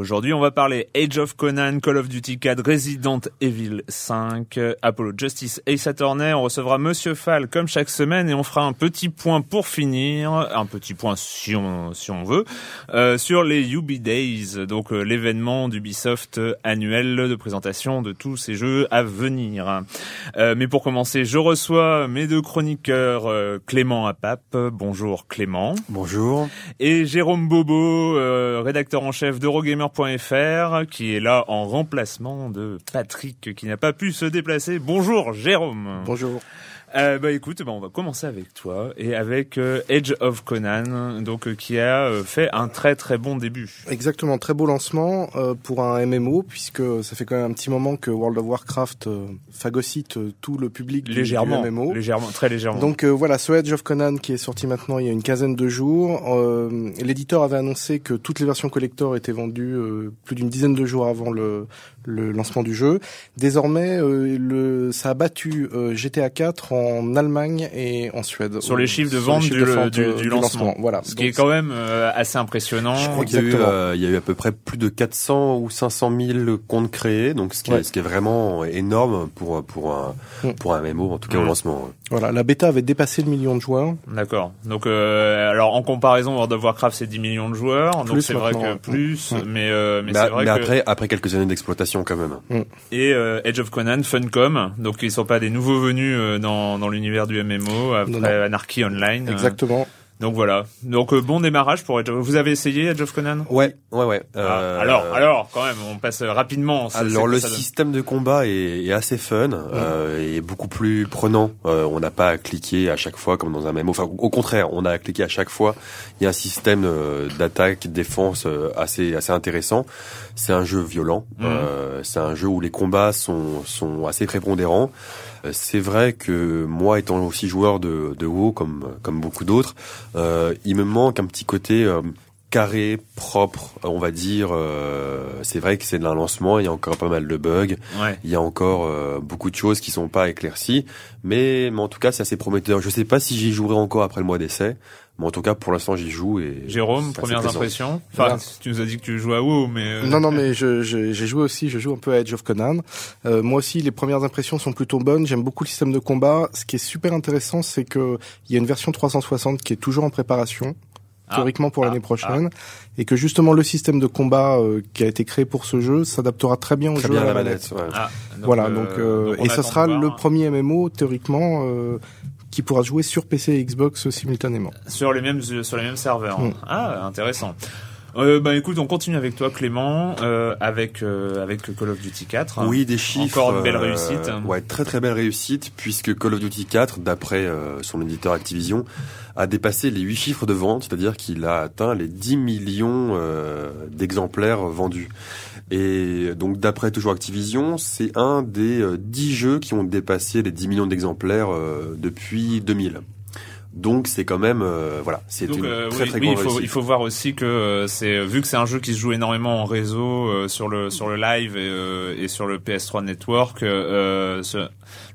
Aujourd'hui, on va parler Age of Conan, Call of Duty 4, Resident Evil 5, Apollo Justice, Ace Attorney. On recevra Monsieur Fall comme chaque semaine et on fera un petit point pour finir, un petit point si on si on veut, euh, sur les Ubi Days, donc euh, l'événement d'Ubisoft annuel de présentation de tous ces jeux à venir. Euh, mais pour commencer, je reçois mes deux chroniqueurs euh, Clément Apap. Bonjour Clément. Bonjour. Et Jérôme Bobo, euh, rédacteur en chef qui est là en remplacement de Patrick, qui n'a pas pu se déplacer. Bonjour Jérôme. Bonjour. Euh, bah écoute, bah, on va commencer avec toi et avec euh, Edge of Conan, donc euh, qui a euh, fait un très très bon début. Exactement, très beau lancement pour un MMO puisque ça fait quand même un petit moment que World of Warcraft phagocyte tout le public du- Légèrement, du MMO. légèrement, très légèrement. Donc voilà, ce Edge of Conan qui est sorti maintenant il y a une quinzaine de jours. L'éditeur avait annoncé que toutes les versions collector étaient vendues plus d'une dizaine de jours avant le, le lancement du jeu. Désormais, euh, le, ça a battu euh, GTA 4 en Allemagne et en Suède. sur les chiffres de vente chiffres du, de vente, du- euh, du du lancement. Voilà. Ce qui est Donc, quand même euh, assez impressionnant. Je crois qu'il y, a eu, Exactement. euh, il y a eu à peu près plus de 400 ou 500 000 comptes créés, donc ce qui, Ouais. est, ce qui est vraiment énorme pour pour un Mm. pour un MMO, en tout cas Mm. au lancement. Voilà, la bêta avait dépassé le million de joueurs. D'accord. Donc, euh, alors en comparaison, World of Warcraft c'est 10 millions de joueurs, donc Plus c'est vrai que plus, ouais. mais euh, mais, Mais, c'est vrai mais que après après quelques années d'exploitation quand même. et euh, Edge of Conan, Funcom, donc ils sont pas des nouveaux venus euh, dans dans l'univers du MMO après Non, non. Anarchy Online. euh, Exactement. Donc voilà. Donc euh, bon démarrage pour of... Vous avez essayé of Conan? Ouais, ouais, ouais. Ah, Euh, Alors alors quand même, on passe rapidement. Alors le système de combat est, est assez fun euh, et beaucoup plus prenant. Euh, on n'a pas à cliquer à chaque fois comme dans un MMO. Enfin, au contraire, on a à cliquer à chaque fois. Il y a un système d'attaque, défense assez assez intéressant. C'est un jeu violent. Euh, c'est un jeu où les combats sont sont assez prépondérants. Euh, C'est vrai que moi, étant aussi joueur de, de WoW comme comme beaucoup d'autres, euh, il me manque un petit côté euh, carré, propre, on va dire. euh, c'est vrai que c'est de un lancement, il y a encore pas mal de bugs, Ouais. il y a encore euh, beaucoup de choses qui sont pas éclaircies, mais, mais en tout cas c'est assez prometteur. Je sais pas si j'y jouerai encore après le mois d'essai, mais en tout cas pour l'instant j'y joue et Jérôme, premières plaisant. impressions? Enfin, Voilà. tu nous as dit que tu jouais à WoW, mais euh, Non, non, mais je- je- j'ai joué aussi, je joue un peu à Edge of Conan. Euh, moi aussi, les premières impressions sont plutôt bonnes. J'aime beaucoup le système de combat. Ce qui est super intéressant, c'est que il y a une version 360 qui est toujours en préparation, Ah. théoriquement pour Ah. l'année prochaine, et que justement le système de combat euh, qui a été créé pour ce jeu s'adaptera très bien au Très jeu bien à la manette. ouais. ah, donc, voilà, euh, donc, euh, donc et ça sera le premier MMO théoriquement euh, qui pourra jouer sur PC et Xbox simultanément. sur les mêmes sur les mêmes serveurs. Mm. Ah, intéressant. Euh, bah écoute, on continue avec toi Clément, euh, avec euh, avec Call of Duty 4. Oui, des chiffres. Encore une belle euh, réussite. Ouais, très très belle réussite puisque Call of Duty 4, d'après euh, son éditeur Activision, a dépassé les 8 chiffres de vente, c'est-à-dire qu'il a atteint les 10 millions euh, d'exemplaires vendus. Et donc d'après toujours Activision, c'est un des euh, 10 jeux qui ont dépassé les 10 millions d'exemplaires euh, depuis 2000. Donc c'est quand même euh, voilà, c'est une euh, très oui, très oui, grande il faut il faut voir aussi que euh, c'est vu que c'est un jeu qui se joue énormément en réseau euh, sur le sur le live et, euh, et sur le PS3 Network, euh, ce-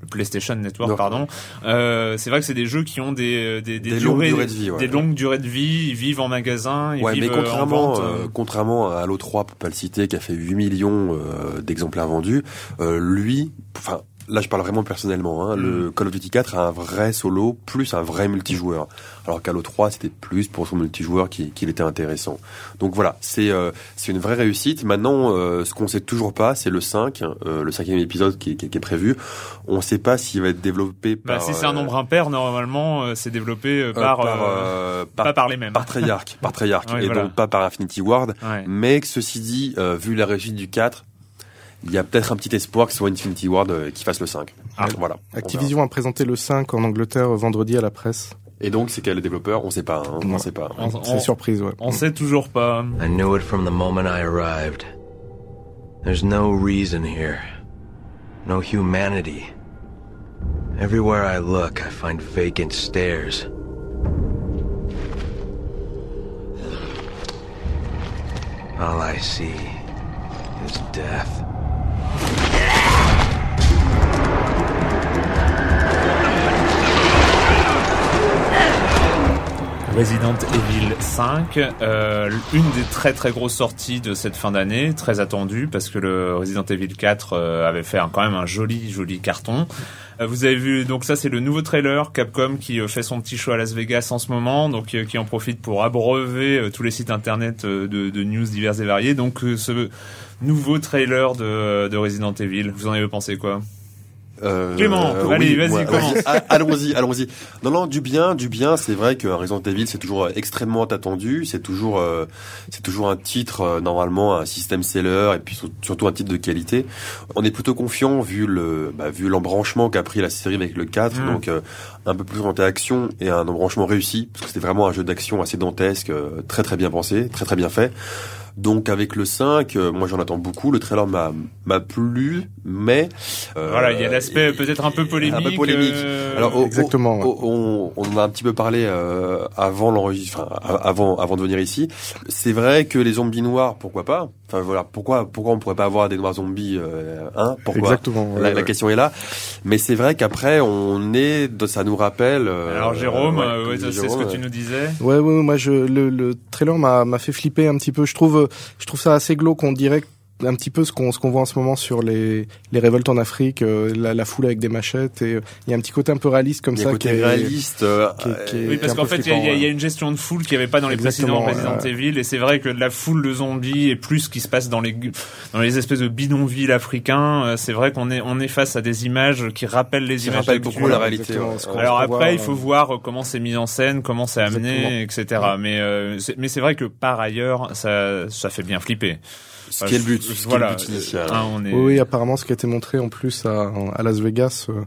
le PlayStation Network Non. pardon. C'est vrai que c'est des jeux qui ont des des, Des longues durées de vie, ouais. des longues durées de vie. Ils vivent en magasin, ils Ouais, vivent mais euh, en contrairement, vente. contrairement à l'O3, pour pas le citer, qui a fait 8 millions d'exemplaires vendus, lui, enfin, là je parle vraiment personnellement, hein, Mm. le Call of Duty 4 a un vrai solo plus un vrai multijoueur. Alors qu'à l'O3, c'était plus pour son multijoueur qui- qu'il était intéressant. Donc voilà, c'est euh, c'est une vraie réussite. Maintenant, euh, ce qu'on sait toujours pas, c'est le 5, euh, le cinquième épisode qui, est- qui qui est prévu. On sait pas s'il va être développé Bah, par... si c'est un euh, nombre impair, normalement, euh, c'est développé euh, par, par, par, pas par les mêmes. par Treyarch, par Treyarch, et voilà. donc pas par Infinity Ward. Ouais. Mais ceci dit, euh, vu la réussite du 4, il y a peut-être un petit espoir que ce soit Infinity Ward euh, qui fasse le 5. Ah. voilà. on Activision a présenté le 5 en Angleterre euh, vendredi à la presse. Et donc, c'est quel le développeur? On sait pas. Hein, on sait pas. On- C'est surprise, ouais. On sait toujours pas. I knew it from the moment I arrived. There's no reason here. No humanity. Everywhere I look, I find vacant stares. All I see is death. Resident Evil 5, euh, une des très très grosses sorties de cette fin d'année, très attendue parce que le Resident Evil 4 euh, avait fait quand même un joli joli carton. Euh, vous avez vu donc ça c'est le nouveau trailer Capcom qui euh, fait son petit show à Las Vegas en ce moment, donc qui en profite pour abreuver tous les sites internet de, news divers et variés. Donc ce nouveau trailer de Resident Evil, vous en avez pensé quoi? Euh, Clément, allez, vas-y, ouais, commence. Ah, allons-y, allons-y. Non, non, du bien, du bien. C'est vrai que Resident Evil, c'est toujours euh, extrêmement attendu. C'est toujours, euh, c'est toujours un titre euh, normalement un système seller et puis sur- surtout un titre de qualité. On est plutôt confiant vu le, bah, vu l'embranchement qu'a pris la série avec le 4, Mm. donc euh, un peu plus orienté action et un embranchement réussi parce que c'était vraiment un jeu d'action assez dantesque, euh, très très bien pensé, très très bien fait. Donc avec le 5, euh, moi j'en attends beaucoup. Le trailer m'a m'a plu, mais euh, Voilà, il y a l'aspect peut-être un peu polémique. un peu polémique. euh, Alors, au- Exactement, on, on en a un petit peu parlé euh, avant l'enregistrement, enfin, avant avant de venir ici. C'est vrai que les zombies noirs, pourquoi pas? Enfin voilà, pourquoi pourquoi on pourrait pas avoir des noirs zombies euh, hein Pourquoi? Exactement. ouais, la, question est là. Mais c'est vrai qu'après on est, ça nous rappelle. euh, Alors Jérôme, ouais, euh, c'est ce que tu nous disais. Ouais, ouais, ouais, moi je le, le trailer m'a m'a fait flipper un petit peu. Je trouve je trouve ça assez glauque. On dirait un petit peu ce qu'on ce qu'on voit en ce moment sur les les révoltes en Afrique, euh, la, la foule avec des machettes et euh, il y a un petit côté un peu réaliste comme ça un côté qui est- réaliste. euh, qui est- qui est- Oui, parce qu'en fait, il y, a- il y a- il y a flippant, une gestion de foule qu'il n'y avait pas dans les précédents. Resident Evil, et c'est vrai que la foule de zombies et plus ce qui se passe dans les dans les espèces de bidonvilles africains, euh, c'est vrai qu'on est on est face à des images qui rappellent les Qui images rappellent beaucoup la réalité. ouais. Alors après, voir, il faut euh, voir comment c'est mis en scène, comment c'est amené, etc. Mais euh, c'est- mais c'est vrai que par ailleurs, ça ça fait bien flipper. Ce qui est le but, ce qui est le voilà, but initial. hein, on est. Oui, oui, apparemment, ce qui a été montré en plus à, à Las Vegas, euh,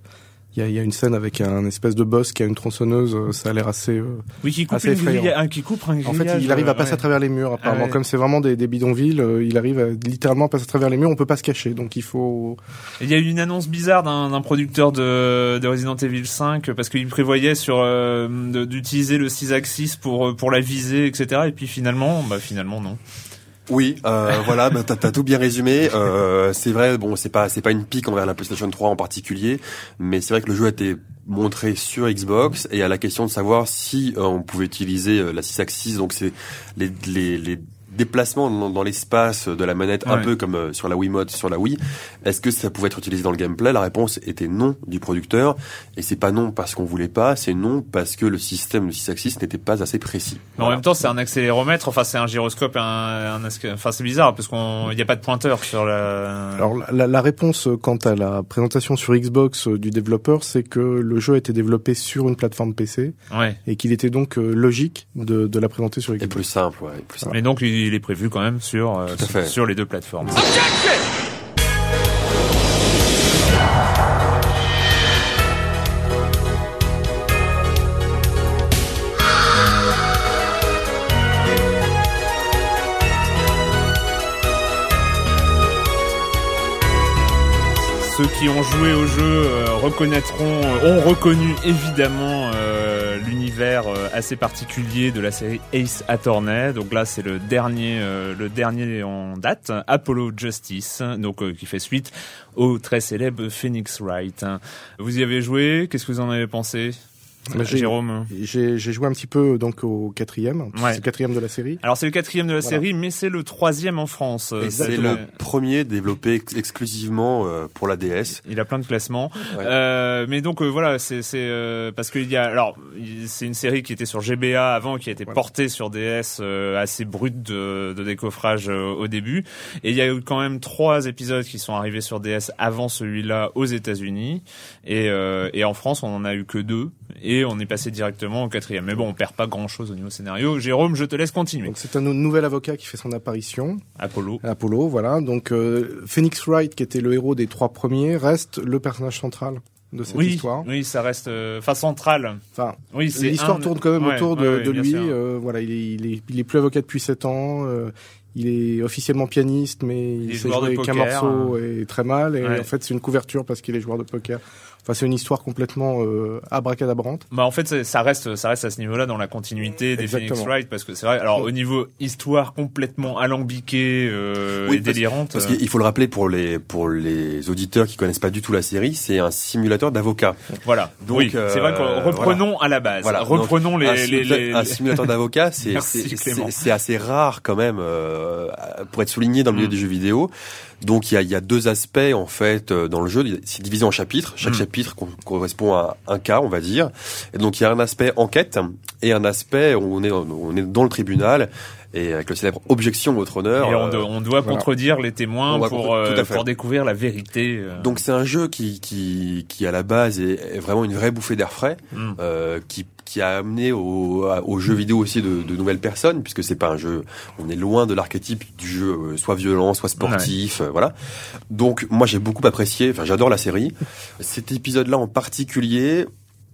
il y, a, il y a une scène avec un espèce de boss qui a une tronçonneuse. euh, Ça a l'air assez. euh, Oui, qui coupe assez effrayant. grille, un, qui coupe un En fait, grillage, il arrive à passer ouais. à travers les murs. Apparemment, Ah ouais. comme c'est vraiment des, des bidonvilles, euh, il arrive à, littéralement à passer à travers les murs. On peut pas se cacher, donc il faut. Il y a eu une annonce bizarre d'un producteur de, de Resident Evil 5 parce qu'il prévoyait sur euh, d'utiliser le 6 axis pour pour la visée, etc. Et puis finalement, bah finalement non. Oui, euh, voilà, bah, t'as tout bien résumé. Euh, c'est vrai, bon, c'est pas c'est pas une pique envers la PlayStation 3 en particulier, mais c'est vrai que le jeu a été montré sur Xbox et à la question de savoir si euh, on pouvait utiliser euh, la 6 axis, donc c'est les, les, les déplacements dans, dans l'espace de la manette, un peu comme euh, sur la Wiimote, sur la Wii. Est-ce que ça pouvait être utilisé dans le gameplay? La réponse était non du producteur, et c'est pas non parce qu'on voulait pas, c'est non parce que le système de 6 axis n'était pas assez précis. Mais en Voilà. même temps, c'est un accéléromètre. Enfin, c'est un gyroscope. Un, enfin, c'est bizarre parce qu'on il n'y a pas de pointeur sur la. Alors la, la réponse euh, quant à la présentation sur Xbox euh, du développeur, c'est que le jeu a été développé sur une plateforme PC ouais. et qu'il était donc logique de, de la présenter sur Et Xbox. plus simple, ouais, plus simple. Mais donc, il, il est prévu quand même sur euh, sur les deux plateformes. Ceux qui ont joué au jeu euh, reconnaîtront, euh, ont reconnu évidemment l'univers euh, assez particulier de la série Ace Attorney. Donc là, c'est le dernier, euh, en date, Apollo Justice, euh, qui fait suite au très célèbre Phoenix Wright. Vous y avez joué? Qu'est-ce que vous en avez pensé, Bah, j'ai- Jérôme J'ai joué un petit peu donc au quatrième, Ouais. c'est le quatrième de la série. Alors c'est le quatrième de la Voilà. série, mais c'est le troisième en France. C'est le premier développé ex- exclusivement euh, pour la DS. Il a plein de classements. Ouais. Euh, mais donc euh, voilà, c'est c'est euh, parce qu'il y a alors c'est une série qui était sur GBA avant, qui a été Voilà. portée sur DS euh, assez brute de, de décoffrage euh, au début. Et il y a eu quand même trois épisodes qui sont arrivés sur DS avant celui-là aux États-Unis. Et, euh, et en France, on en a eu que deux. Et on est passé directement au quatrième. Mais bon, on perd pas grand-chose au niveau scénario. Jérôme, je te laisse continuer. Donc c'est un nou- nouvel avocat qui fait son apparition, Apollo. Apollo, voilà. Donc euh, Phoenix Wright, qui était le héros des trois premiers, reste le personnage central de cette Oui, histoire. oui, ça reste euh, enfin central. Enfin, Oui, c'est l'histoire un- tourne quand même Ouais, autour de, ouais, lui. euh, voilà, il est, il est, il est plus avocat depuis sept ans. euh, il est officiellement pianiste, mais il, est sait jouer qu'un poker, morceau et très mal. Et Ouais. en fait, c'est une couverture parce qu'il est joueur de poker. Enfin, c'est une histoire complètement euh, abracadabrante. Bah en fait ça reste ça reste à ce niveau-là dans la continuité des Exactement. Phoenix Wright parce que c'est vrai alors au niveau histoire complètement alambiquée euh, Oui, et parce- délirante Parce euh, qu'il faut le rappeler pour les pour les auditeurs qui connaissent pas du tout la série, c'est un simulateur d'avocat. voilà Donc, oui euh, c'est vrai que reprenons à la base Voilà. reprenons Donc, les, un, les, simulateur, les- un simulateur d'avocat, c'est c'est- assez rare quand même euh, pour être souligné dans le milieu Mm. des jeux vidéo. Donc il y a, il y a deux aspects en fait euh, dans le jeu. C'est divisé en chapitres. Chaque Mm. chapitre co- correspond à un cas, on va dire. Et donc il y a un aspect enquête et un aspect où on est on est dans le tribunal et avec le célèbre objection votre honneur. et on, euh, do- on doit voilà. contredire les témoins doit pour contre- euh, à pour découvrir la vérité euh. Donc c'est un jeu qui, qui, qui à la base est, est vraiment une vraie bouffée d'air frais, Mm. euh, qui, qui a amené au, au jeu vidéo aussi de, de nouvelles personnes, puisque c'est pas un jeu, on est loin de l'archétype du jeu euh, soit violent, soit sportif, euh, voilà. Donc moi j'ai beaucoup apprécié, enfin j'adore la série. Cet épisode-là en particulier,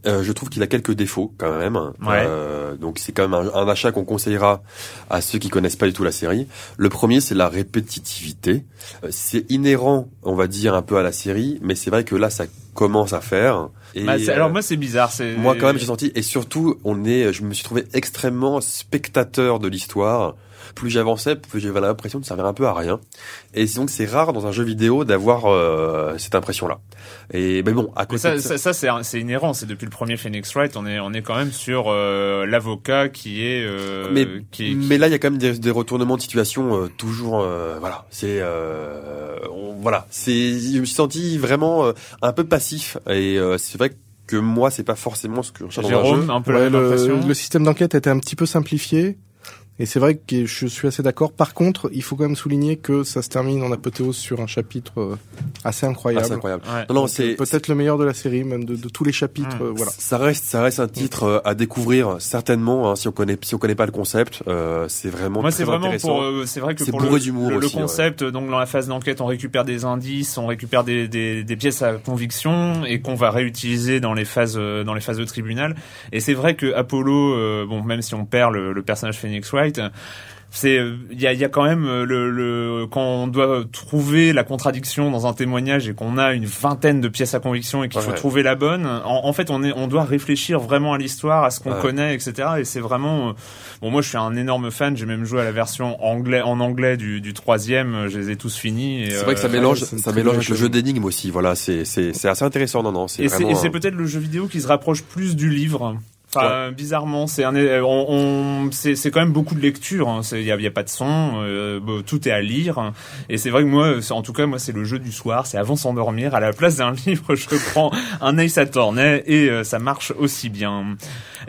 euh, je trouve qu'il a quelques défauts quand même. Ouais. Euh, donc c'est quand même un, un achat qu'on conseillera à ceux qui connaissent pas du tout la série. Le premier, c'est la répétitivité. Euh, C'est inhérent, on va dire, un peu à la série, mais c'est vrai que là, ça commence à faire. Et, Bah, c'est- euh, alors moi c'est bizarre c'est moi, quand même, j'ai senti, et surtout, on est, je me suis trouvé extrêmement spectateur de l'histoire. Plus j'avançais, plus j'avais l'impression de servir un peu à rien. Et donc, c'est rare dans un jeu vidéo d'avoir euh, cette impression-là. Et mais bon, à côté ça, de ça, ça, c'est inhérent. C'est depuis le premier Phoenix Wright, on est on est quand même sur euh, l'avocat qui est euh, mais, qui, qui- mais là, il y a quand même des, des retournements de situation euh, toujours. euh, voilà, c'est euh, voilà, c'est. Je me suis senti vraiment euh, un peu passif et euh, c'est vrai que moi, c'est pas forcément ce que je dans un jeu. Jérôme un peu la Ouais, même le, impression. le système d'enquête était un petit peu simplifié. Et c'est vrai que je suis assez d'accord. Par contre, il faut quand même souligner que ça se termine en apothéose sur un chapitre euh, assez incroyable. c'est incroyable. Ouais. Non, c'est euh, peut-être le meilleur de la série, même de, de tous les chapitres. Mm. euh, voilà. Ça reste, ça reste un titre euh, à découvrir certainement. hein, si on connaît, si on connaît pas le concept, euh, c'est vraiment. Moi, très c'est vraiment intéressant. pour. euh, c'est vrai que C'est pour bourré le, concept, donc dans la phase d'enquête, on récupère des indices, on récupère des, des, des pièces à conviction et qu'on va réutiliser dans les phases dans les phases de tribunal. Et c'est vrai que Apollo, euh, bon, même si on perd le, le personnage Phoenix Wright. C'est, il y a, il y a quand même le, le, quand on doit trouver la contradiction dans un témoignage et qu'on a une vingtaine de pièces à conviction et qu'il faut Ouais. trouver la bonne. En, en fait, on est, on doit réfléchir vraiment à l'histoire, à ce qu'on Ouais. connaît, etc. Et c'est vraiment, euh, Bon, moi, je suis un énorme fan. J'ai même joué à la version anglais, en anglais du, du troisième. Je les ai tous finis. C'est vrai que ça euh, mélange, ça mélange avec le jeu d'énigmes aussi. Voilà, c'est c'est assez intéressant. Non, non, c'est Et c'est, vraiment. et c'est un- peut-être le jeu vidéo qui se rapproche plus du livre. Enfin, bizarrement, c'est un, on, on- c'est, c'est quand même beaucoup de lecture. hein. C'est- Il y a, il y a pas de son, euh, bon, tout est à lire. Et c'est vrai que moi, c'est- en tout cas, moi, c'est le jeu du soir. C'est avant s'endormir. À la place d'un livre, je prends un Ace Attorney et euh, ça marche aussi bien.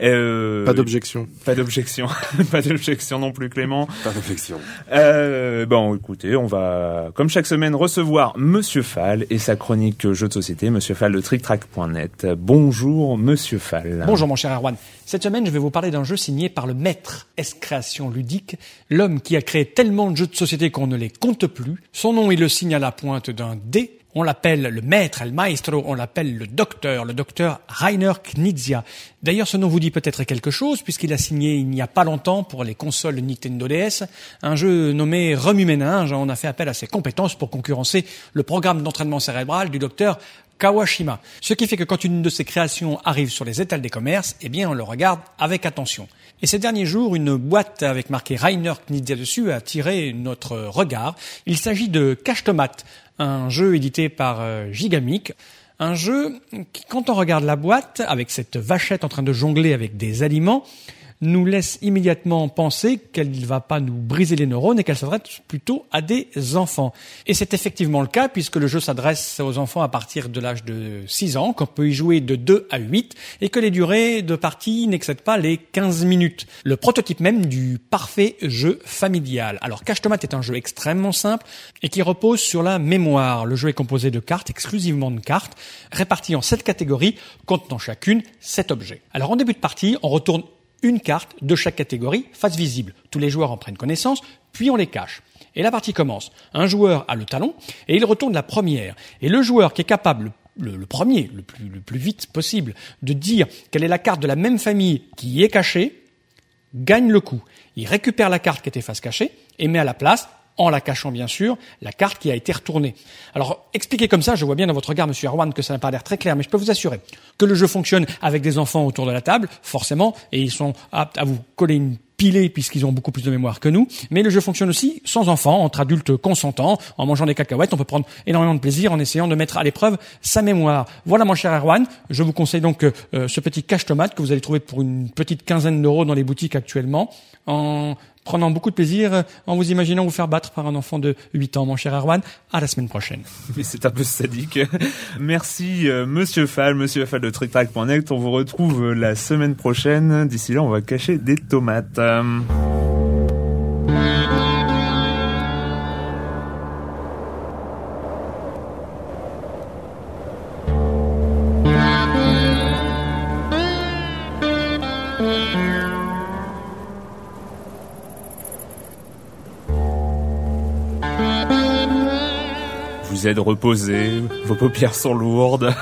Euh, Pas d'objection. Pas d'objection. pas d'objection non plus, Clément. Pas d'objection. Euh, bon, écoutez, on va, comme chaque semaine, recevoir Monsieur Fall et sa chronique jeux de société, Monsieur Fall de TrickTrack.net. Bonjour, Monsieur Fall. Bonjour mon cher Erwan. Cette semaine, je vais vous parler d'un jeu signé par le maître S Création Ludique, l'homme qui a créé tellement de jeux de société qu'on ne les compte plus. Son nom, il le signe à la pointe d'un D. On l'appelle le maître, el maestro, on l'appelle le docteur, le docteur Rainer Knizia. D'ailleurs, ce nom vous dit peut-être quelque chose, puisqu'il a signé il n'y a pas longtemps pour les consoles Nintendo DS un jeu nommé Remue-Ménage. On a fait appel à ses compétences pour concurrencer le programme d'entraînement cérébral du docteur Kawashima. Ce qui fait que quand une de ses créations arrive sur les étals des commerces, eh bien, on le regarde avec attention. Et ces derniers jours, une boîte avec marqué Rainer Knizia dessus a attiré notre regard. Il s'agit de Cache Tomate, un jeu édité par euh, Gigamic. Un jeu qui, quand on regarde la boîte, avec cette vachette en train de jongler avec des aliments, nous laisse immédiatement penser qu'elle ne va pas nous briser les neurones et qu'elle s'adresse plutôt à des enfants. Et c'est effectivement le cas puisque le jeu s'adresse aux enfants à partir de l'âge de 6 ans, qu'on peut y jouer de 2 à 8 et que les durées de partie n'excèdent pas les 15 minutes. Le prototype même du parfait jeu familial. Alors Cache-Tomate est un jeu extrêmement simple et qui repose sur la mémoire. Le jeu est composé de cartes, exclusivement de cartes, réparties en 7 catégories, contenant chacune 7 objets. Alors en début de partie, on retourne une carte de chaque catégorie face visible. Tous les joueurs en prennent connaissance, puis on les cache. Et la partie commence. Un joueur a le talon et il retourne la première. Et le joueur qui est capable, le, premier, le plus vite possible, de dire quelle est la carte de la même famille qui y est cachée, gagne le coup. Il récupère la carte qui était face cachée et met à la place en la cachant bien sûr, la carte qui a été retournée. Alors, expliqué comme ça, je vois bien dans votre regard, Monsieur Arwan, que ça n'a pas l'air très clair, mais je peux vous assurer que le jeu fonctionne avec des enfants autour de la table, forcément, et ils sont aptes à vous coller une pilée puisqu'ils ont beaucoup plus de mémoire que nous, mais le jeu fonctionne aussi sans enfants, entre adultes consentants, en mangeant des cacahuètes, on peut prendre énormément de plaisir en essayant de mettre à l'épreuve sa mémoire. Voilà mon cher Erwan, je vous conseille donc euh, ce petit cache-tomate que vous allez trouver pour une petite quinzaine d'euros dans les boutiques actuellement, en prenant beaucoup de plaisir en vous imaginant vous faire battre par un enfant de 8 ans, mon cher Erwan. À la semaine prochaine. Mais c'est un peu sadique. Merci, euh, monsieur Fall, monsieur Fall de TrickTrack.net. On vous retrouve euh, la semaine prochaine. D'ici là, on va cacher des tomates. Euh, Vous êtes reposé, vos paupières sont lourdes.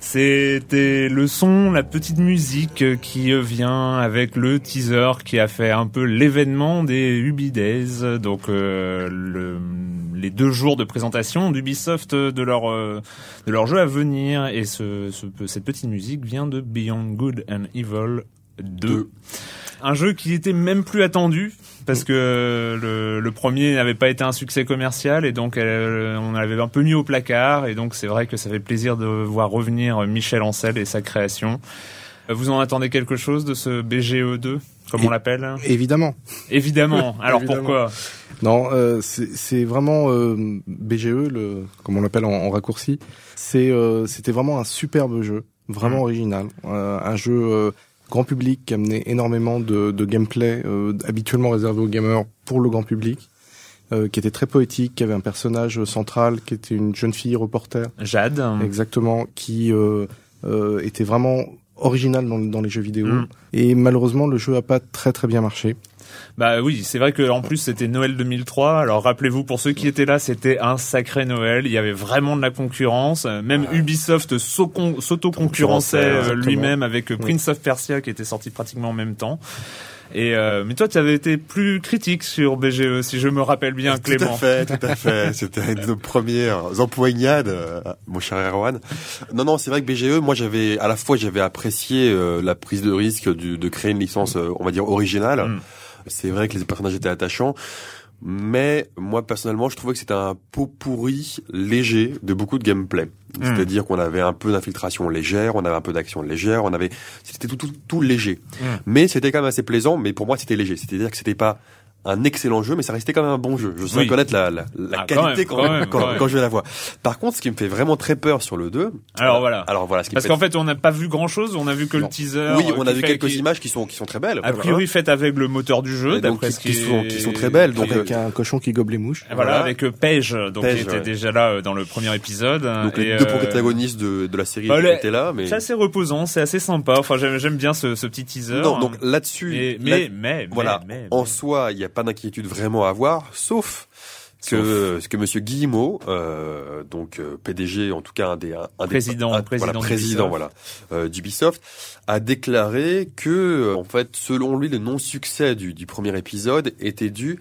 C'était le son, la petite musique qui vient avec le teaser qui a fait un peu l'événement des Ubi Days, donc euh, le, les deux jours de présentation d'Ubisoft de leur euh, de leur jeu à venir et ce, ce, cette petite musique vient de Beyond Good and Evil 2. 2. Un jeu qui était même plus attendu parce que le, le premier n'avait pas été un succès commercial et donc euh, on l'avait un peu mis au placard et donc c'est vrai que ça fait plaisir de voir revenir Michel Ancel et sa création. Vous en attendez quelque chose de ce BGE2 comme on l'appelle? Évidemment. Évidemment. Alors Évidemment. pourquoi? Non, euh, c'est vraiment euh, BGE, le, comme on l'appelle en, en, raccourci. Euh, c'était vraiment un superbe jeu, vraiment mmh. original, euh, un jeu grand public qui amenait énormément de, de gameplay euh, habituellement réservé aux gamers pour le grand public, euh, qui était très poétique, qui avait un personnage central qui était une jeune fille reporter. Jade. Exactement, qui euh, était vraiment original dans, dans, les jeux vidéo. Mm. Et malheureusement, le jeu a pas très très bien marché. Bah oui, c'est vrai que en plus c'était Noël 2003. Alors rappelez-vous pour ceux qui étaient là, c'était un sacré Noël. Il y avait vraiment de la concurrence. Même ouais. Ubisoft s'auto-concurrençait lui-même avec oui. Prince of Persia qui était sorti pratiquement en même temps. Et euh, mais toi, tu avais été plus critique sur BGE, si je me rappelle bien, tout Clément. Tout à fait, tout à fait. C'était une de nos premières empoignades, euh, mon cher Erwan. Non, non, c'est vrai que BGE, moi, j'avais à la fois j'avais apprécié euh, la prise de risque du, de créer une licence, on va dire originale. Mm. C'est vrai que les personnages étaient attachants. Mais moi personnellement, je trouvais que c'était un pot pourri léger de beaucoup de gameplay. Mmh. C'est-à-dire qu'on avait un peu d'infiltration légère, on avait un peu d'action légère, on avait c'était tout, tout, tout léger. Mmh. Mais c'était quand même assez plaisant. Mais pour moi, c'était léger. C'est-à-dire que c'était pas un excellent jeu, mais ça restait quand même un bon jeu. Je sais Oui. connaître la, la, la Ah, quand qualité même, quand, quand même, même, quand, quand même. quand je la vois. Par contre, ce qui me fait vraiment très peur sur le 2. Alors euh, voilà. Alors voilà, ce qui Parce me fait qu'en fait, on n'a pas vu grand chose, on a vu que Non. le teaser. oui, euh, on a vu quelques qui- images qui sont qui sont très belles. A priori faites avec le moteur du jeu, d'après qui- ce qui sont- qui sont très belles, donc, avec euh, un cochon qui gobe les mouches. Voilà, Voilà. avec euh, Paige, donc Paige, qui était ouais. déjà là euh, dans le premier épisode. Donc les deux protagonistes de, de la série bah, étaient là, mais C'est assez reposant, c'est assez sympa. Enfin, j'aime j'aime bien ce, petit teaser. non. Donc là-dessus, mais, mais, mais, voilà, en soi, il n'y a pas d'inquiétude vraiment à avoir, sauf que ce que Monsieur Guillemot, euh, donc euh, PDG, en tout cas un des un, un des- Président- un- président voilà, président, euh, d'Ubisoft, a déclaré que en fait, selon lui, le non-succès du, du premier épisode était dû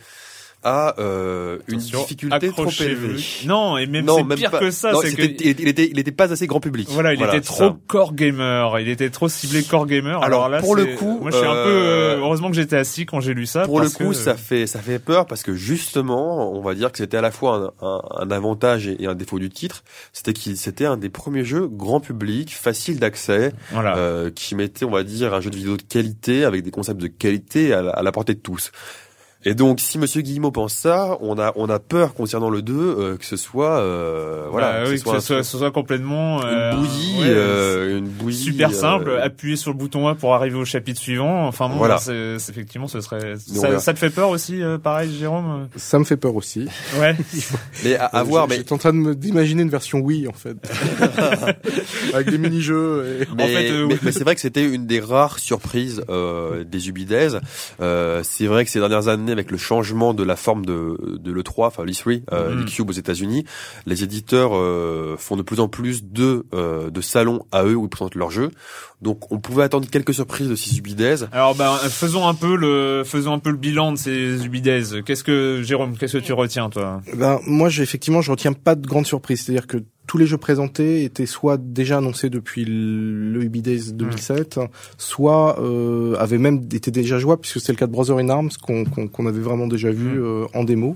à euh, une difficulté trop élevée. Non, et même c'est pire pas. que ça, Non, que il, était, il était pas assez grand public. voilà, il était trop ça. core gamer, il était trop ciblé core gamer. Alors, Alors, là, pour le coup, moi je suis un peu euh, euh, heureusement que j'étais assis quand j'ai lu ça. Pour le coup, que- ça fait ça fait peur parce que justement, on va dire que c'était à la fois un, un- un avantage et, et un défaut du titre. C'était qu'il c'était un des premiers jeux grand public, facile d'accès, voilà. euh, qui mettait, on va dire, un jeu de vidéo de qualité avec des concepts de qualité à la, à la portée de tous. Et donc, si Monsieur Guillemot pense ça, on a on a peur concernant le 2 euh, que ce soit euh, voilà, Bah que oui, ce que soit, ce soit, ce soit complètement euh, une bouillie, ouais, euh, une bouillie super euh, simple, appuyer sur le bouton A pour arriver au chapitre suivant. Enfin bon, Voilà. c'est, c'est- effectivement, ce serait. Ça, te fait peur aussi, euh, pareil, Jérôme? Ça me fait peur aussi. Ouais. Mais à, à Euh, voir, je- mais J'étais en train de me- d'imaginer une version Wii en fait, avec des mini-jeux. Et... Mais, En fait, euh, mais- oui. mais c'est vrai que c'était une des rares surprises euh, des Ubidays. Euh, c'est vrai que ces dernières années, avec le changement de la forme de, de l'E3, enfin l'E3, euh, Mhm. l'E-Cube aux États-Unis, les éditeurs euh, font de plus en plus de, euh, de salons à eux où ils présentent leurs jeux. Donc on pouvait attendre quelques surprises de ces Ubidays. Alors ben faisons un peu le faisons un peu le bilan de ces Ubidays. Qu'est-ce que Jérôme, qu'est-ce que tu retiens toi? Ben moi, j'ai effectivement, je retiens pas de grandes surprises. C'est-à-dire que tous les jeux présentés étaient soit déjà annoncés depuis le Ubi Days 2007, soit euh, avaient même été déjà jouables, puisque c'est le cas de Brother in Arms qu'on avait vraiment déjà vu Mm. euh, en démo.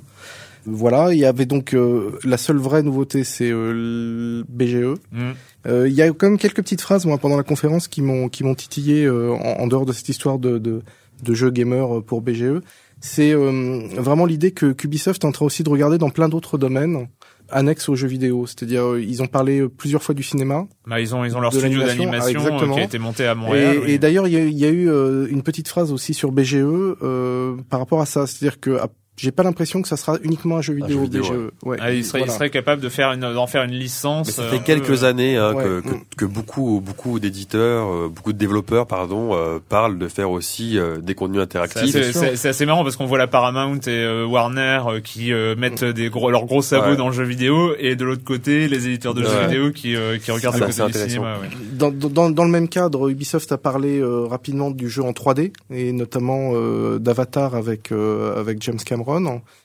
Voilà, il y avait donc euh, la seule vraie nouveauté, c'est euh, le BGE. Hmm. Euh, Il y a quand même quelques petites phrases moi pendant la conférence qui m'ont qui m'ont titillé euh, en, en dehors de cette histoire de de, de jeux gamer pour BGE. C'est euh, vraiment l'idée que Ubisoft est en train aussi de regarder dans plein d'autres domaines annexes aux jeux vidéo. C'est-à-dire euh, ils ont parlé euh, plusieurs fois du cinéma. Bah ils ont ils ont leur studio l'animation, d'animation ah, euh, qui a été monté à Montréal. et oui. et d'ailleurs il y a, eu- il y a eu une petite phrase aussi sur BGE euh, par rapport à ça. C'est-à-dire que ah, j'ai pas l'impression que ça sera uniquement un jeu vidéo, jeu vidéo, BGE. Ouais. Ah, il serait Voilà. il serait capable de faire une d'en faire une licence. Mais ça euh, fait quelques peu, euh, années hein, ouais. que, que, que beaucoup beaucoup d'éditeurs, euh, beaucoup de développeurs, pardon, euh, parlent de faire aussi euh, des contenus interactifs. c'est- assez marrant parce qu'on voit la Paramount et euh, Warner euh, qui euh, mettent des gros, leurs gros sabots Ouais. dans le jeu vidéo et de l'autre côté les éditeurs de jeux vidéo qui euh, qui regardent le côté du cinéma. ouais. Dans, dans, dans le même cadre, Ubisoft a parlé euh, rapidement du jeu en 3D et notamment euh, d'Avatar avec euh, avec James Cameron,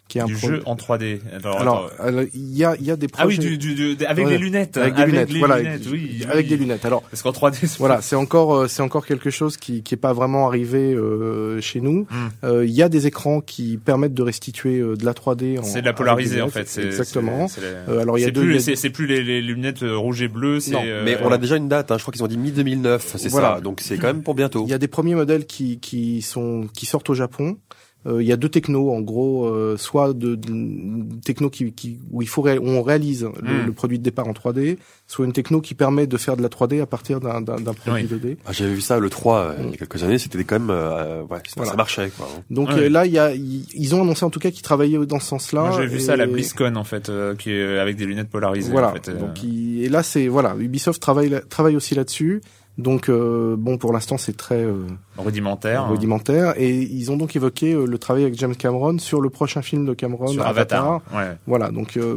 qui est un Du pro- jeu en 3D. Alors, alors, il y a il y a des ah oui, projets du, du, du- avec Ouais. les lunettes. avec des lunettes, les voilà, lunettes, oui, avec oui. des lunettes. Alors Parce qu'en 3D, c'est voilà, c'est encore euh, c'est encore quelque chose qui qui est pas vraiment arrivé euh, chez nous. Hmm. Euh, Il y a des écrans qui permettent de restituer euh, de la 3D. en- c'est de la avec polarisée en lunettes. fait. c'est- Exactement. c'est- c'est la- Euh, alors il y a c'est deux- c'est c'est plus les, les lunettes euh, rouges et bleues. euh, Mais on a déjà une date, hein, je crois qu'ils ont dit mi-2009, c'est Voilà. ça. Donc c'est quand même pour bientôt. Il y a des premiers modèles qui, qui sont qui sortent au Japon. Euh, il y a deux technos en gros, euh, soit de, de techno qui, qui où il faut ré- où on réalise le, Mm. le produit de départ en 3D, soit une techno qui permet de faire de la 3D à partir d'un d'un d'un produit Oui. 2D. Ah, J'avais vu ça le 3 euh, Mm. il y a quelques années, c'était quand même euh, ouais, ça- Voilà. ça marchait quoi. hein. Donc Ouais. euh, là, il y a ils ils ont annoncé en tout cas qu'ils travaillaient dans ce sens-là. Moi, j'ai vu ça à la BlizzCon en fait, euh, qui est avec des lunettes polarisées. Voilà. En fait, euh. Donc il- et là c'est voilà, Ubisoft travaille travaille aussi là-dessus. Donc euh, bon pour l'instant c'est très euh, rudimentaire. rudimentaire et ils ont donc évoqué euh, le travail avec James Cameron sur le prochain film de Cameron sur Avatar. Ouais. Voilà, donc euh,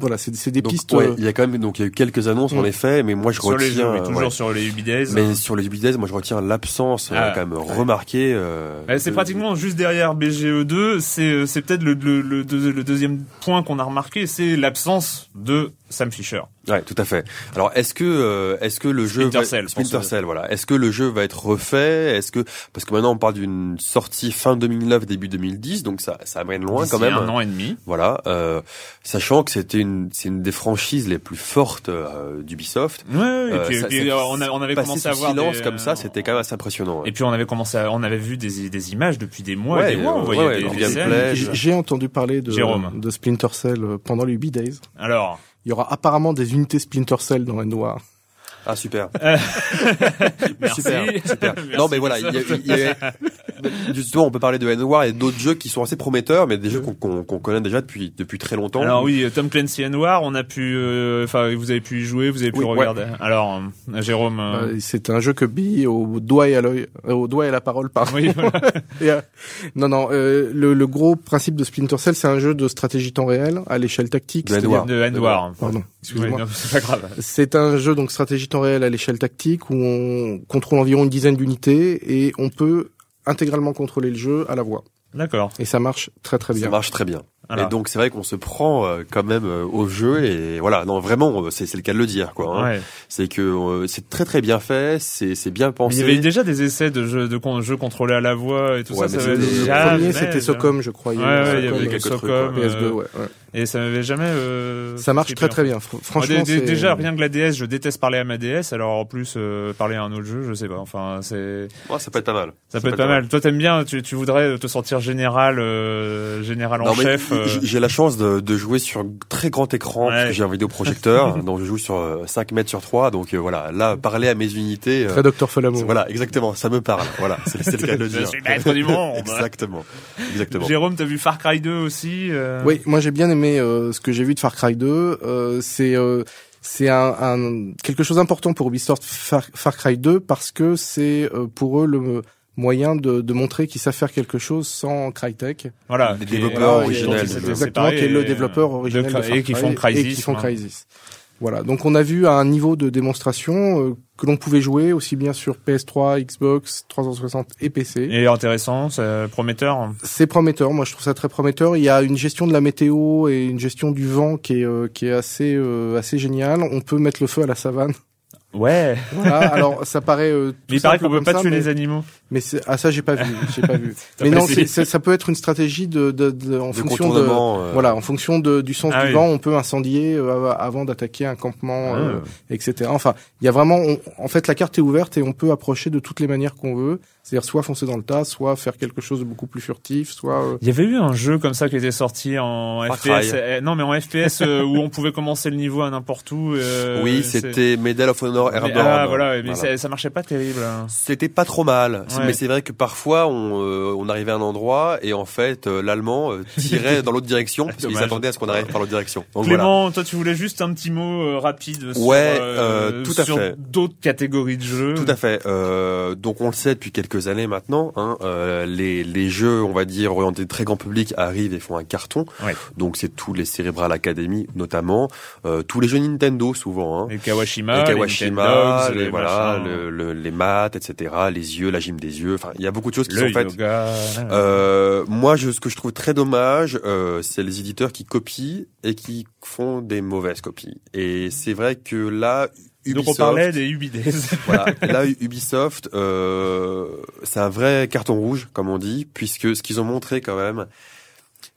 voilà, c'est des Donc, pistes. ouais, euh, il y a quand même donc il y a eu quelques annonces en Mm. effet, mais moi je Sur les retiens jeux, oui, toujours ouais. sur les Ubi Days. mais sur les Ubidays, moi je retiens l'absence euh, Ah, quand même remarquée. euh, Ouais, c'est de- pratiquement juste derrière BGE2. C'est euh, c'est peut-être le, le, le deuxième point qu'on a remarqué, c'est l'absence de Sam Fisher. Ouais, tout à fait. Alors, est-ce que euh, est-ce que le jeu Splinter va- Cell, Splinter pense- Cell, voilà. Est-ce que le jeu va être refait? Est-ce que parce que maintenant on parle d'une sortie fin 2009 début 2010, donc ça ça amène loin quand même. un an et demi. Voilà, euh, sachant que c'était une c'est une des franchises les plus fortes euh, d'Ubisoft. Ouais, ouais, et Euh, puis, ça- et puis, ça- euh, on, a- on avait commencé à voir silence des, comme ça, euh, c'était quand même assez impressionnant. Et puis on avait commencé, à, on avait vu des, des images depuis des mois Ouais, et des mois. On voyait ouais, des, des J'ai j'ai entendu parler de, Jérôme. de Splinter Cell euh, pendant les Ubi Days. Alors, Il y aura apparemment des unités Splinter Cell dans Noir. Ah super. merci. Super, super. Merci, non mais voilà, il y a- il y a- justement on peut parler de N-War et d'autres jeux qui sont assez prometteurs, mais des jeux qu'on connaît déjà depuis depuis très longtemps. Alors oui, Tom Clancy Noir, on a pu, euh, enfin, vous avez pu y jouer, vous avez pu Oui, regarder. Alors, euh, Jérôme. euh, Euh, C'est un jeu que Billy au doigt et à l'œil, euh, au doigt et à la parole, pardon. oui, voilà. Et, euh, non, non. euh, le, le gros principe de Splinter Cell, c'est un jeu de stratégie temps réel à l'échelle tactique. De N-War. de N-War. Pardon. Excusez-moi. c'est pas grave. C'est un jeu donc stratégie temps réel à l'échelle tactique où on contrôle environ une dizaine d'unités et on peut intégralement contrôler le jeu à la voix. D'accord. Et ça marche très très bien. Ça marche très bien. Voilà. Et donc c'est vrai qu'on se prend euh, quand même euh, au jeu et voilà, non vraiment euh, c'est c'est le cas de le dire quoi. hein. Ouais. C'est que euh, c'est très très bien fait, c'est c'est bien Mais pensé. il y avait déjà des essais de jeux de con- jeux contrôlés à la voix et tout Ouais, ça. mais ça avait Le premier, c'était Socom, je crois. Ouais, il y Socom, avait quelques Socom, trucs, euh, PS2, ouais, ouais. Et ça m'avait jamais. euh, Ça marche très bien. très bien. Fr- Franchement, c'est- déjà rien que la DS, je déteste parler à ma DS. Alors en plus euh, parler à un autre jeu, je sais pas. Enfin, c'est Ouais, ça peut être pas mal. ça peut être pas mal. Toi, t'aimes bien. Tu, tu voudrais te sentir général, euh, général en Non, mais chef. euh, J'ai la chance de, de jouer sur un très grand écran Ouais. parce que j'ai un vidéoprojecteur, donc je joue sur euh, 5 mètres sur 3, donc euh, voilà, là parler à mes unités, euh, Très Docteur Folamour. c'est- voilà, exactement, ça me parle, voilà, c'est c'est le cas de le Je dire. suis maître du monde. exactement, exactement. Jérôme, t'as vu Far Cry 2 aussi euh, Oui, moi j'ai bien aimé euh, ce que j'ai vu de Far Cry 2. Euh, c'est euh, c'est un, un- quelque chose d'important pour Ubisoft Far, Far Cry 2 parce que c'est euh, pour eux le moyen de, de montrer qu'ils savent faire quelque chose sans Crytek. Voilà. Les développeurs originels. Exactement, qui est le développeur originel de- Far et qui Cry font Crysis. et qui font hein. Crysis. Voilà, donc on a vu un niveau de démonstration euh, que l'on pouvait jouer aussi bien sur PS3, Xbox 360 et PC. Et intéressant, c'est prometteur. C'est prometteur, moi je trouve ça très prometteur. Il y a une gestion de la météo et une gestion du vent qui est euh, qui est assez euh, assez géniale. On peut mettre le feu à la savane. Ouais. Voilà, alors ça paraît. euh, tout Mais il paraît qu'on peut pas ça, tuer mais- les animaux. Mais c'est ah ça j'ai pas vu, j'ai pas vu. Mais non, c'est- ça peut être une stratégie de, de, de- en De fonction de euh, voilà, en fonction de, du sens Ah du oui. vent, on peut incendier euh, avant d'attaquer un campement, euh, Ah. etc. Enfin, il y a vraiment, on- en fait, la carte est ouverte et on peut approcher de toutes les manières qu'on veut. C'est-à-dire soit foncer dans le tas, soit faire quelque chose de beaucoup plus furtif, soit. euh, Il y avait eu un jeu comme ça qui était sorti en Far FPS. Cry. euh, non, mais en FPS euh, où on pouvait commencer le niveau à n'importe où. euh, oui, c'était Medal of Honor Mais- Airborne. Ah voilà, mais Voilà. Ça, ça marchait pas terrible. hein. C'était pas trop mal, Ouais. mais c'est vrai que parfois on, euh, on arrivait à un endroit et en fait euh, l'allemand tirait dans l'autre direction parce qu'il s'attendait à ce qu'on arrive par l'autre direction. Donc voilà. Clément, toi tu voulais juste un petit mot euh, rapide sur, Ouais, euh, euh, tout à sur d'autres catégories de jeux. Tout à fait. Euh, donc on le sait depuis quelques années maintenant. Hein, euh, les, les jeux, on va dire orientés très grand public, arrivent et font un carton. Ouais. Donc c'est tous les Cerebral Academy notamment, euh, tous les jeux Nintendo souvent. Hein. Les Kawashima, les les Kawashima, les, les voilà, machins, le, le- les maths, etc., les yeux, la gym des yeux. Enfin, il y a beaucoup de choses qui le sont faites. yoga. Euh, moi, je, ce que je trouve très dommage, euh, c'est les éditeurs qui copient et qui font des mauvaises copies. Et c'est vrai que là, Donc Ubisoft, on parlait des Ubidays. voilà, là Ubisoft, euh, c'est un vrai carton rouge, comme on dit, puisque ce qu'ils ont montré quand même,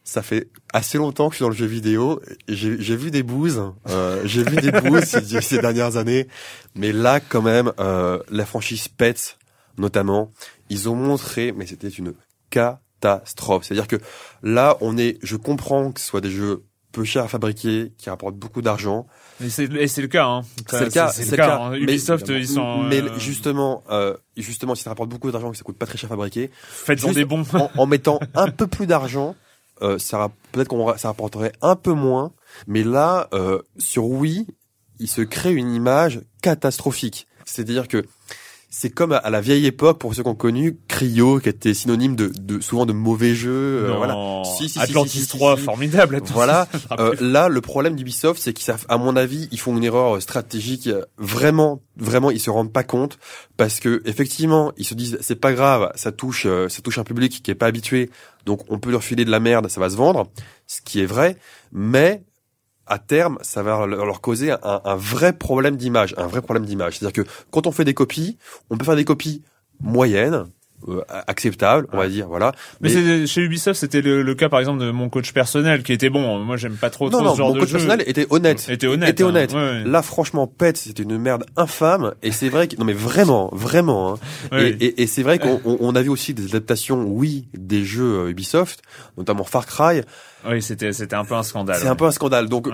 ça fait assez longtemps que je suis dans le jeu vidéo. J'ai j'ai vu des bouses, euh, j'ai vu des bouses ces, ces dernières années, mais là quand même, euh, la franchise Pets, notamment, ils ont montré, mais c'était une catastrophe. C'est-à-dire que là, on est, je comprends que ce soit des jeux peu chers à fabriquer, qui rapportent beaucoup d'argent, Et c'est le cas. Hein. c'est le cas, C'est le cas. hein. Mais- Ubisoft, ils sont. Mais euh, justement, euh, justement, si ça rapporte beaucoup d'argent, que ça coûte pas très cher à fabriquer, faites-en des bons. en, en mettant un peu plus d'argent, euh, ça peut-être qu'on ça rapporterait un peu moins. Mais là, euh, sur Wii, il se crée une image catastrophique. C'est-à-dire que c'est comme à, la vieille époque, pour ceux qui ont connu, Cryo, qui était synonyme de, de souvent de mauvais jeux. euh, voilà. Si, si, Atlantis si, si, si, 3, si. formidable. Atlantis, Voilà. Euh, là, le problème d'Ubisoft, c'est qu'ils savent, à mon avis, ils font une erreur stratégique. euh, Vraiment, vraiment, ils se rendent pas compte parce que effectivement, ils se disent c'est pas grave, ça touche, euh, ça touche un public qui est pas habitué, donc on peut leur filer de la merde, ça va se vendre, ce qui est vrai. Mais à terme, ça va leur causer un, un vrai problème d'image, un vrai problème d'image. C'est-à-dire que quand on fait des copies, on peut faire des copies moyennes, euh, acceptable, on va dire, voilà. Mais, chez Ubisoft, c'était le, cas par exemple de mon coach personnel qui était bon. Moi, j'aime pas trop, non, trop ce genre mon coach personnel était honnête. Était honnête. Était honnête. Hein. Là, franchement, Pet, c'était une merde infâme. Et c'est vrai que non mais vraiment, vraiment. Hein. Et, et, et c'est vrai qu'on on a vu aussi des adaptations, oui, des jeux euh, Ubisoft, notamment Far Cry. Oui, c'était c'était un peu un scandale. C'est un peu un scandale. Donc euh,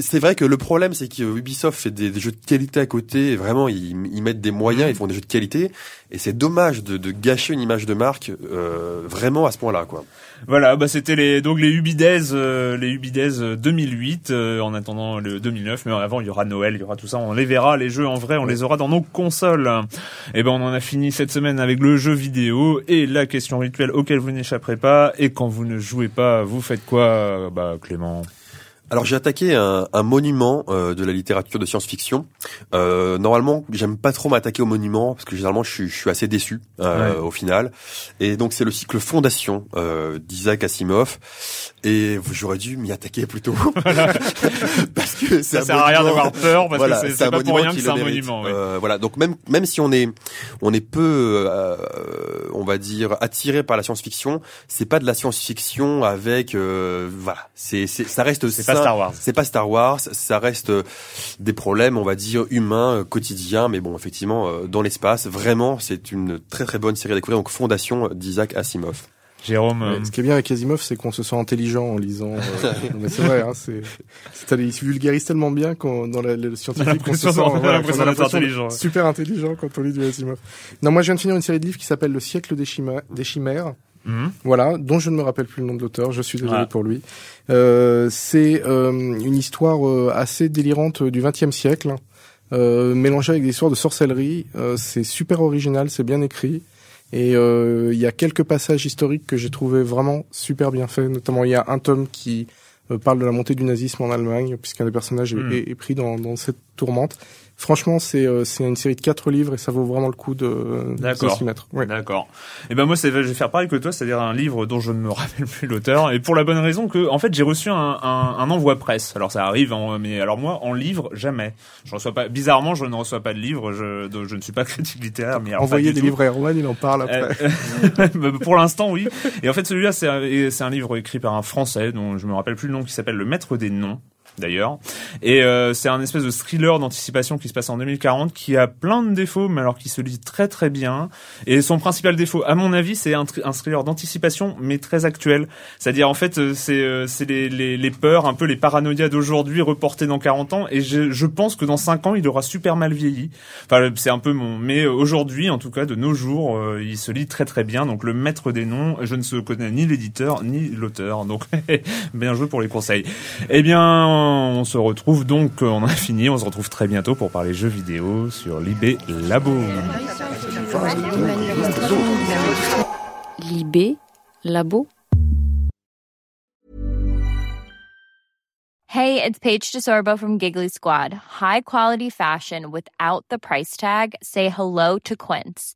c'est vrai que le problème c'est que Ubisoft fait des, jeux de qualité à côté. Et vraiment, ils, ils, mettent des moyens, ils font des jeux de qualité. Et c'est dommage de, gâcher une image de marque euh, vraiment à ce point-là, quoi. Voilà, bah c'était les donc les Ubidays, euh, les Ubidays 2008 euh, en attendant le 2009. Mais avant, il y aura Noël, il y aura tout ça. On les verra, les jeux en vrai, on les aura dans nos consoles. Et ben on en a fini cette semaine avec le jeu vidéo et la question rituelle auquel vous n'échapperez pas. Et quand vous ne jouez pas, vous faites quoi, bah Clément? Alors j'ai attaqué un, un monument euh, de la littérature de science-fiction. Euh, normalement, j'aime pas trop m'attaquer au monument parce que généralement je suis, je suis assez déçu euh, au final. Et donc c'est le cycle Fondation euh, d'Isaac Asimov. Et j'aurais dû m'y attaquer plus tôt parce que ça sert à rien d'avoir peur parce que c'est pas pour rien que c'est un monument. Euh, voilà, donc même même si on est on est peu, euh, on va dire attiré par la science-fiction, c'est pas de la science-fiction avec voilà, c'est ça reste Star Wars. C'est pas Star Wars, ça reste euh, des problèmes, on va dire, humains, euh, quotidiens, mais bon, effectivement, euh, dans l'espace, vraiment, c'est une très très bonne série à découvrir. Donc, Fondation d'Isaac Asimov. Jérôme. ce qui est bien avec Asimov, c'est qu'on se sent intelligent en lisant. mais c'est vrai, hein, c'est, il se vulgarise tellement bien qu'on, dans le scientifique, qu'on se sent, intelligent. super intelligent quand on lit du Asimov. Non, moi, je viens de finir une série de livres qui s'appelle Le siècle des, des chimères. Mhm. Voilà, dont je ne me rappelle plus le nom de l'auteur. Je suis désolé pour lui. Euh, c'est euh, une histoire euh, assez délirante du XXe siècle, euh, mélangée avec des histoires de sorcellerie. Euh, c'est super original, c'est bien écrit. Et il y a quelques passages historiques que j'ai trouvé vraiment super bien faits. Notamment, il y a un tome qui parle de la montée du nazisme en Allemagne, puisqu'un des personnages est, mhm. pris dans, dans cette tourmente. Franchement, c'est euh, c'est une série de quatre livres et ça vaut vraiment le coup de, de s'y mettre. Ouais. D'accord. Et ben moi, c'est, je vais faire pareil que toi, c'est-à-dire un livre dont je ne me rappelle plus l'auteur, et pour la bonne raison que, en fait, j'ai reçu un, un, un, envoi presse. Alors ça arrive, en, mais alors moi, en livre, jamais. Je reçois pas. Bizarrement, je ne reçois pas de livre. Je, je ne suis pas critique littéraire. Mais envoyer des livres à Erwan, il en parle après. Euh, bah, pour l'instant, oui. Et en fait, celui-là, c'est c'est un livre écrit par un Français dont je me rappelle plus le nom, qui s'appelle Le Maître des Noms d'ailleurs. Et euh, c'est un espèce de thriller d'anticipation qui se passe en 2040 qui a plein de défauts, mais alors qui se lit très très bien. Et son principal défaut, à mon avis, c'est un, thriller d'anticipation, mais très actuel. C'est-à-dire en fait, euh, c'est euh, c'est les, les, les, peurs, un peu les paranoïas d'aujourd'hui reportées dans 40 ans. Et je, je pense que dans 5 ans, il aura super mal vieilli. Enfin, c'est un peu mon. Mais aujourd'hui, en tout cas, de nos jours, il se lit très très bien. Donc le maître des noms, je ne connais ni l'éditeur ni l'auteur. Donc bien joué pour les conseils. Eh bien on se retrouve donc, on a fini, on se retrouve très bientôt pour parler jeux vidéo sur Libé Labo. Libé Labo. Hey, it's Paige DeSorbo from Giggly Squad. High quality fashion without the price tag. Say hello to Quince.